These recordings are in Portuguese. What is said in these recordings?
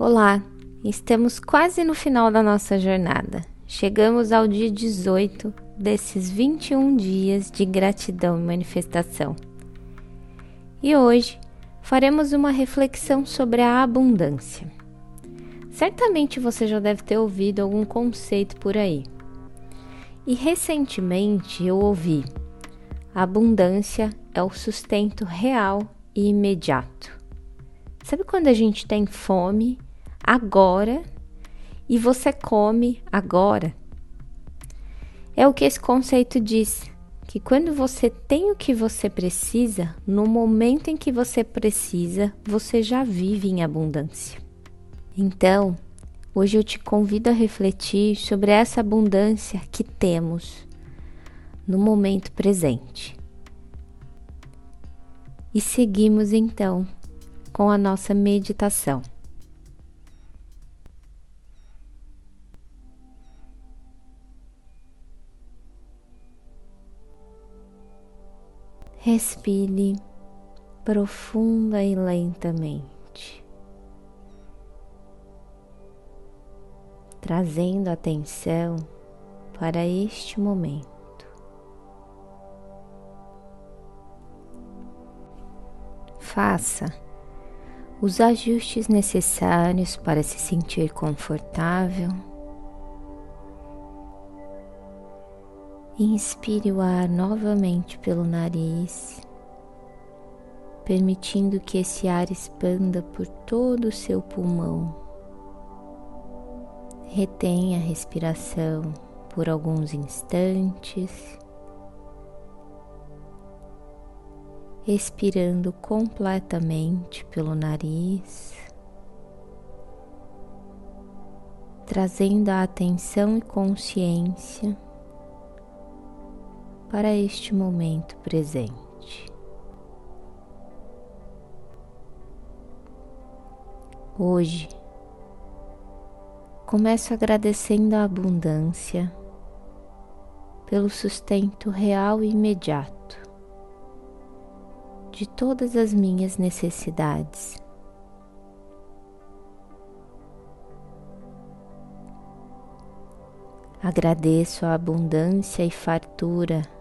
Olá, estamos quase no final da nossa jornada. Chegamos ao dia 18 desses 21 dias de gratidão e manifestação. E hoje faremos uma reflexão sobre a abundância. Certamente você já deve ter ouvido algum conceito por aí. E recentemente eu ouvi: abundância é o sustento real e imediato. Sabe quando a gente tem fome agora e você come agora? É o que esse conceito diz, que quando você tem o que você precisa, no momento em que você precisa, você já vive em abundância. Então, hoje eu te convido a refletir sobre essa abundância que temos no momento presente. E seguimos então com a nossa meditação. Respire profunda e lentamente, trazendo atenção para este momento. Faça os ajustes necessários para se sentir confortável. Inspire o ar novamente pelo nariz, permitindo que esse ar expanda por todo o seu pulmão. Retenha a respiração por alguns instantes. expirando completamente pelo nariz, trazendo a atenção e consciência para este momento presente. Hoje, começo agradecendo a abundância pelo sustento real e imediato de todas as minhas necessidades. Agradeço a abundância e fartura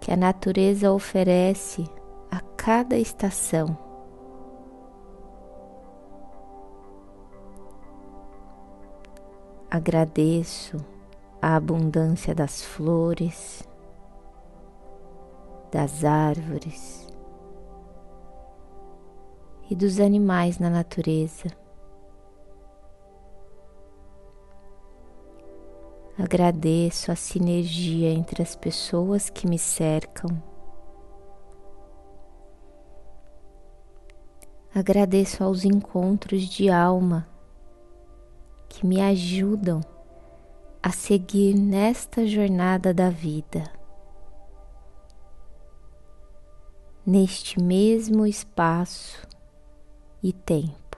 que a natureza oferece a cada estação. Agradeço a abundância das flores, das árvores, e dos animais na natureza. Agradeço a sinergia entre as pessoas que me cercam. Agradeço aos encontros de alma que me ajudam a seguir nesta jornada da vida. Neste mesmo espaço e tempo.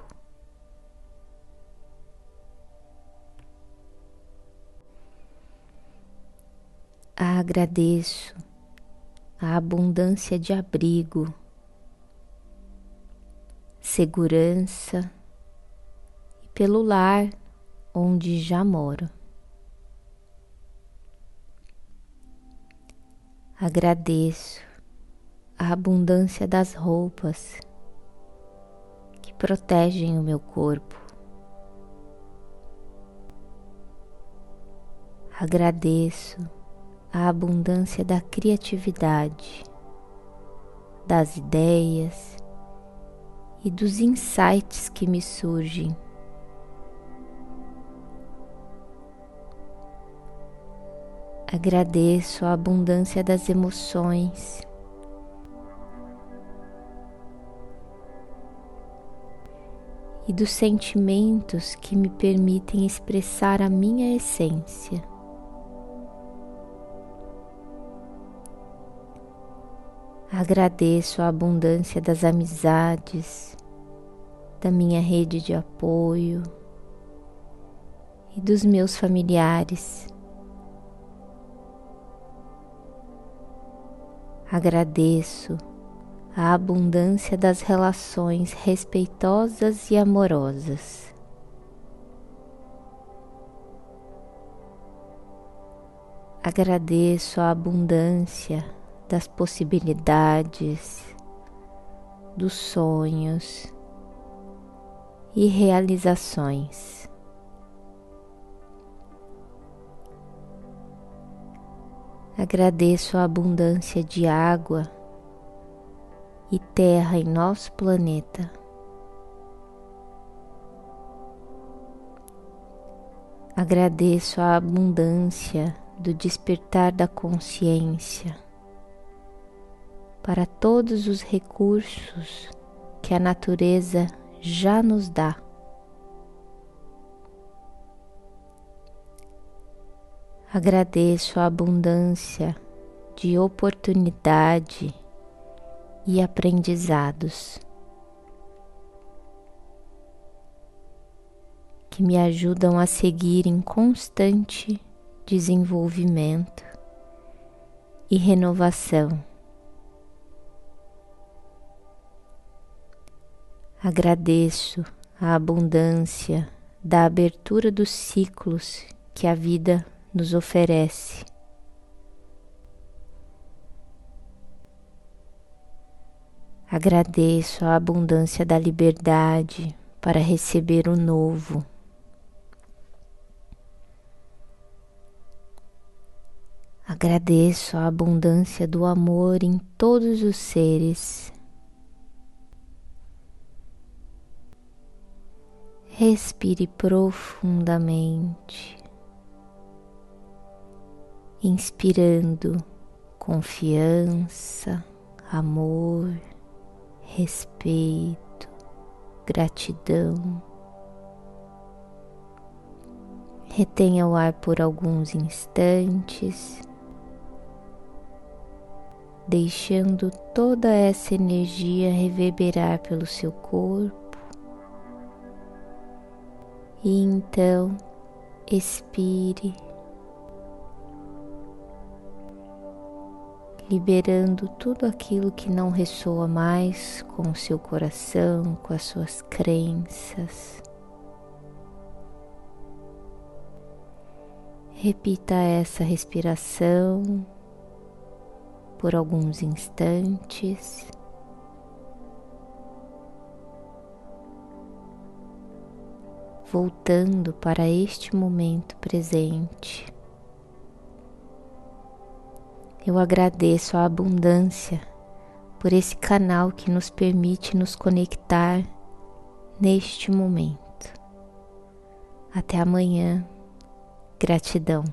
Agradeço a abundância de abrigo, segurança e pelo lar onde já moro. Agradeço a abundância das roupas protegem o meu corpo. Agradeço a abundância da criatividade, das ideias e dos insights que me surgem. Agradeço a abundância das emoções e dos sentimentos que me permitem expressar a minha essência. Agradeço a abundância das amizades, da minha rede de apoio e dos meus familiares. Agradeço a abundância das relações respeitosas e amorosas. Agradeço a abundância das possibilidades, dos sonhos e realizações. Agradeço a abundância de água e terra em nosso planeta. Agradeço a abundância do despertar da consciência para todos os recursos que a natureza já nos dá. Agradeço a abundância de oportunidade e aprendizados que me ajudam a seguir em constante desenvolvimento e renovação. Agradeço a abundância da abertura dos ciclos que a vida nos oferece. Agradeço a abundância da liberdade para receber o novo. Agradeço a abundância do amor em todos os seres. Respire profundamente, inspirando confiança, amor respeito, gratidão. Retenha o ar por alguns instantes, deixando toda essa energia reverberar pelo seu corpo. E então expire liberando tudo aquilo que não ressoa mais com o seu coração, com as suas crenças. Repita essa respiração por alguns instantes. Voltando para este momento presente. Eu agradeço a abundância por esse canal que nos permite nos conectar neste momento. Até amanhã. Gratidão.